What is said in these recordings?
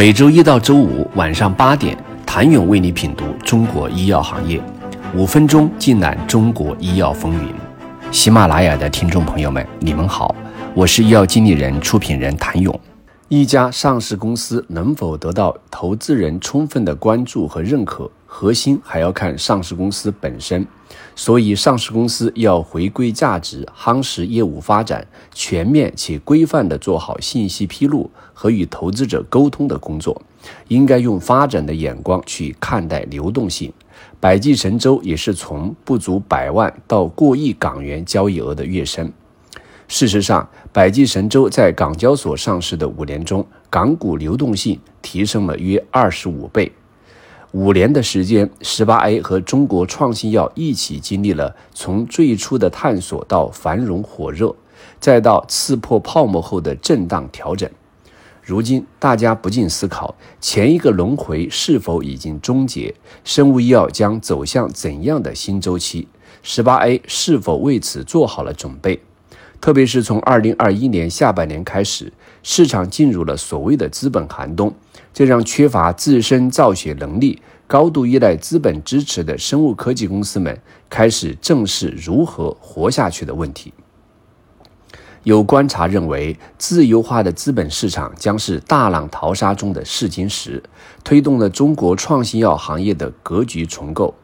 每周一到周五晚上八点，谭勇为你品读中国医药行业，五分钟尽览中国医药风云。喜马拉雅的听众朋友们，你们好，我是医药经理人、出品人谭勇。一家上市公司能否得到投资人充分的关注和认可，核心还要看上市公司本身。所以，上市公司要回归价值，夯实业务发展，全面且规范地做好信息披露和与投资者沟通的工作。应该用发展的眼光去看待流动性。百济神州也是从不足百万到过亿港元交易额的跃升。事实上，百济神州在港交所上市的五年中，港股流动性提升了约二十五倍。五年的时间，十八 A 和中国创新药一起经历了从最初的探索到繁荣火热，再到刺破泡沫后的震荡调整。如今，大家不禁思考：前一个轮回是否已经终结？生物医药将走向怎样的新周期？十八 A 是否为此做好了准备？特别是从二零二一年下半年开始，市场进入了所谓的资本寒冬。这让缺乏自身造血能力、高度依赖资本支持的生物科技公司们开始正视如何活下去的问题。有观察认为，自由化的资本市场将是大浪淘沙中的试金石，推动了中国创新药行业的格局重构。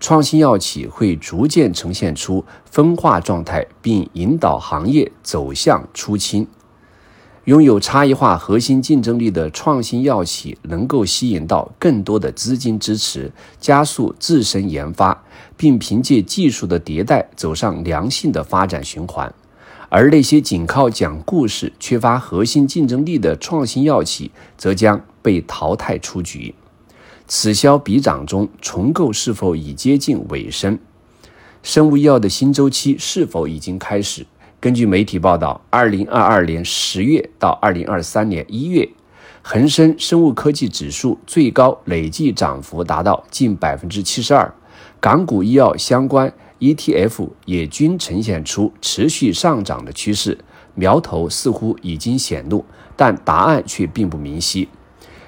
创新药企会逐渐呈现出分化状态，并引导行业走向出清。拥有差异化、核心竞争力的创新药企，能够吸引到更多的资金支持，加速自身研发，并凭借技术的迭代走上良性的发展循环；而那些仅靠讲故事、缺乏核心竞争力的创新药企，则将被淘汰出局。此消彼长中，重构是否已接近尾声？生物医药的新周期是否已经开始？根据媒体报道，二零二二年十月到二零二三年一月，恒生生物科技指数最高累计涨幅达到近百分之七十二，港股医药相关 ETF 也均呈现出持续上涨的趋势，苗头似乎已经显露，但答案却并不明晰。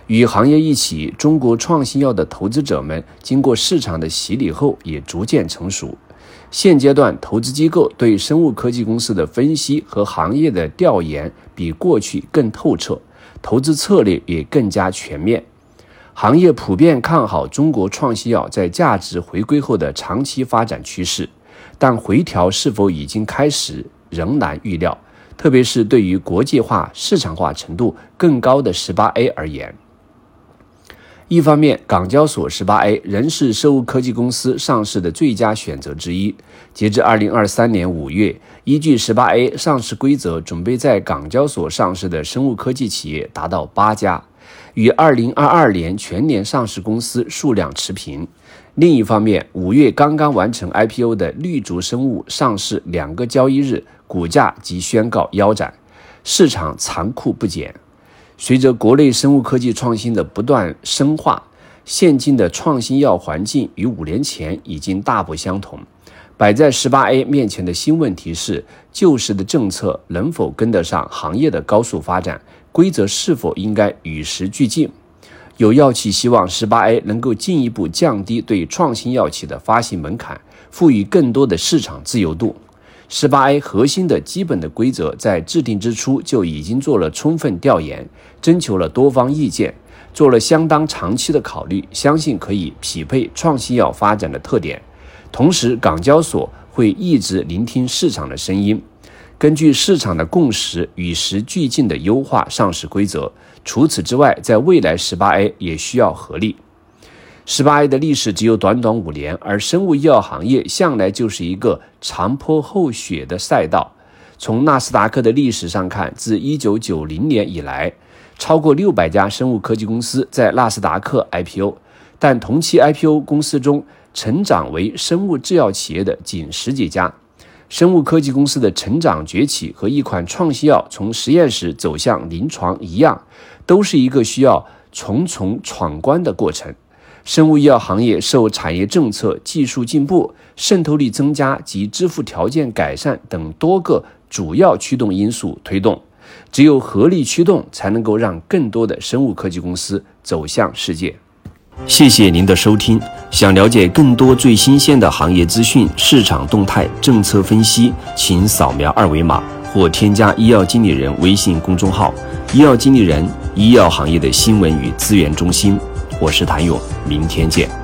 与行业一起，中国创新药的投资者们经过市场的洗礼后，也逐渐成熟。现阶段，投资机构对生物科技公司的分析和行业的调研比过去更透彻，投资策略也更加全面。行业普遍看好中国创新药在价值回归后的长期发展趋势，但回调是否已经开始仍难预料，特别是对于国际化、市场化程度更高的十八 A 而言。一方面，港交所十八 A 仍是生物科技公司上市的最佳选择之一。截至二零二三年五月，依据十八 A 上市规则，准备在港交所上市的生物科技企业达到八家，与二零二二年全年上市公司数量持平。另一方面，五月刚刚完成 IPO 的绿竹生物上市两个交易日，股价即宣告腰斩，市场残酷不减。随着国内生物科技创新的不断深化，现今的创新药环境与五年前已经大不相同。摆在十八 A 面前的新问题是：旧时的政策能否跟得上行业的高速发展？规则是否应该与时俱进？有药企希望十八 A 能够进一步降低对创新药企的发行门槛，赋予更多的市场自由度。十八 A 核心的基本的规则在制定之初就已经做了充分调研，征求了多方意见，做了相当长期的考虑，相信可以匹配创新药发展的特点。同时，港交所会一直聆听市场的声音，根据市场的共识，与时俱进的优化上市规则。除此之外，在未来十八 A 也需要合力。十八 A 的历史只有短短五年，而生物医药行业向来就是一个长坡后雪的赛道。从纳斯达克的历史上看，自一九九零年以来，超过六百家生物科技公司在纳斯达克 IPO，但同期 IPO 公司中成长为生物制药企业的仅十几家。生物科技公司的成长崛起和一款创新药从实验室走向临床一样，都是一个需要重重闯关的过程。生物医药行业受产业政策、技术进步、渗透力增加及支付条件改善等多个主要驱动因素推动，只有合力驱动，才能够让更多的生物科技公司走向世界。谢谢您的收听。想了解更多最新鲜的行业资讯、市场动态、政策分析，请扫描二维码或添加医药经理人微信公众号“医药经理人”——医药行业的新闻与资源中心。我是谭勇，明天见。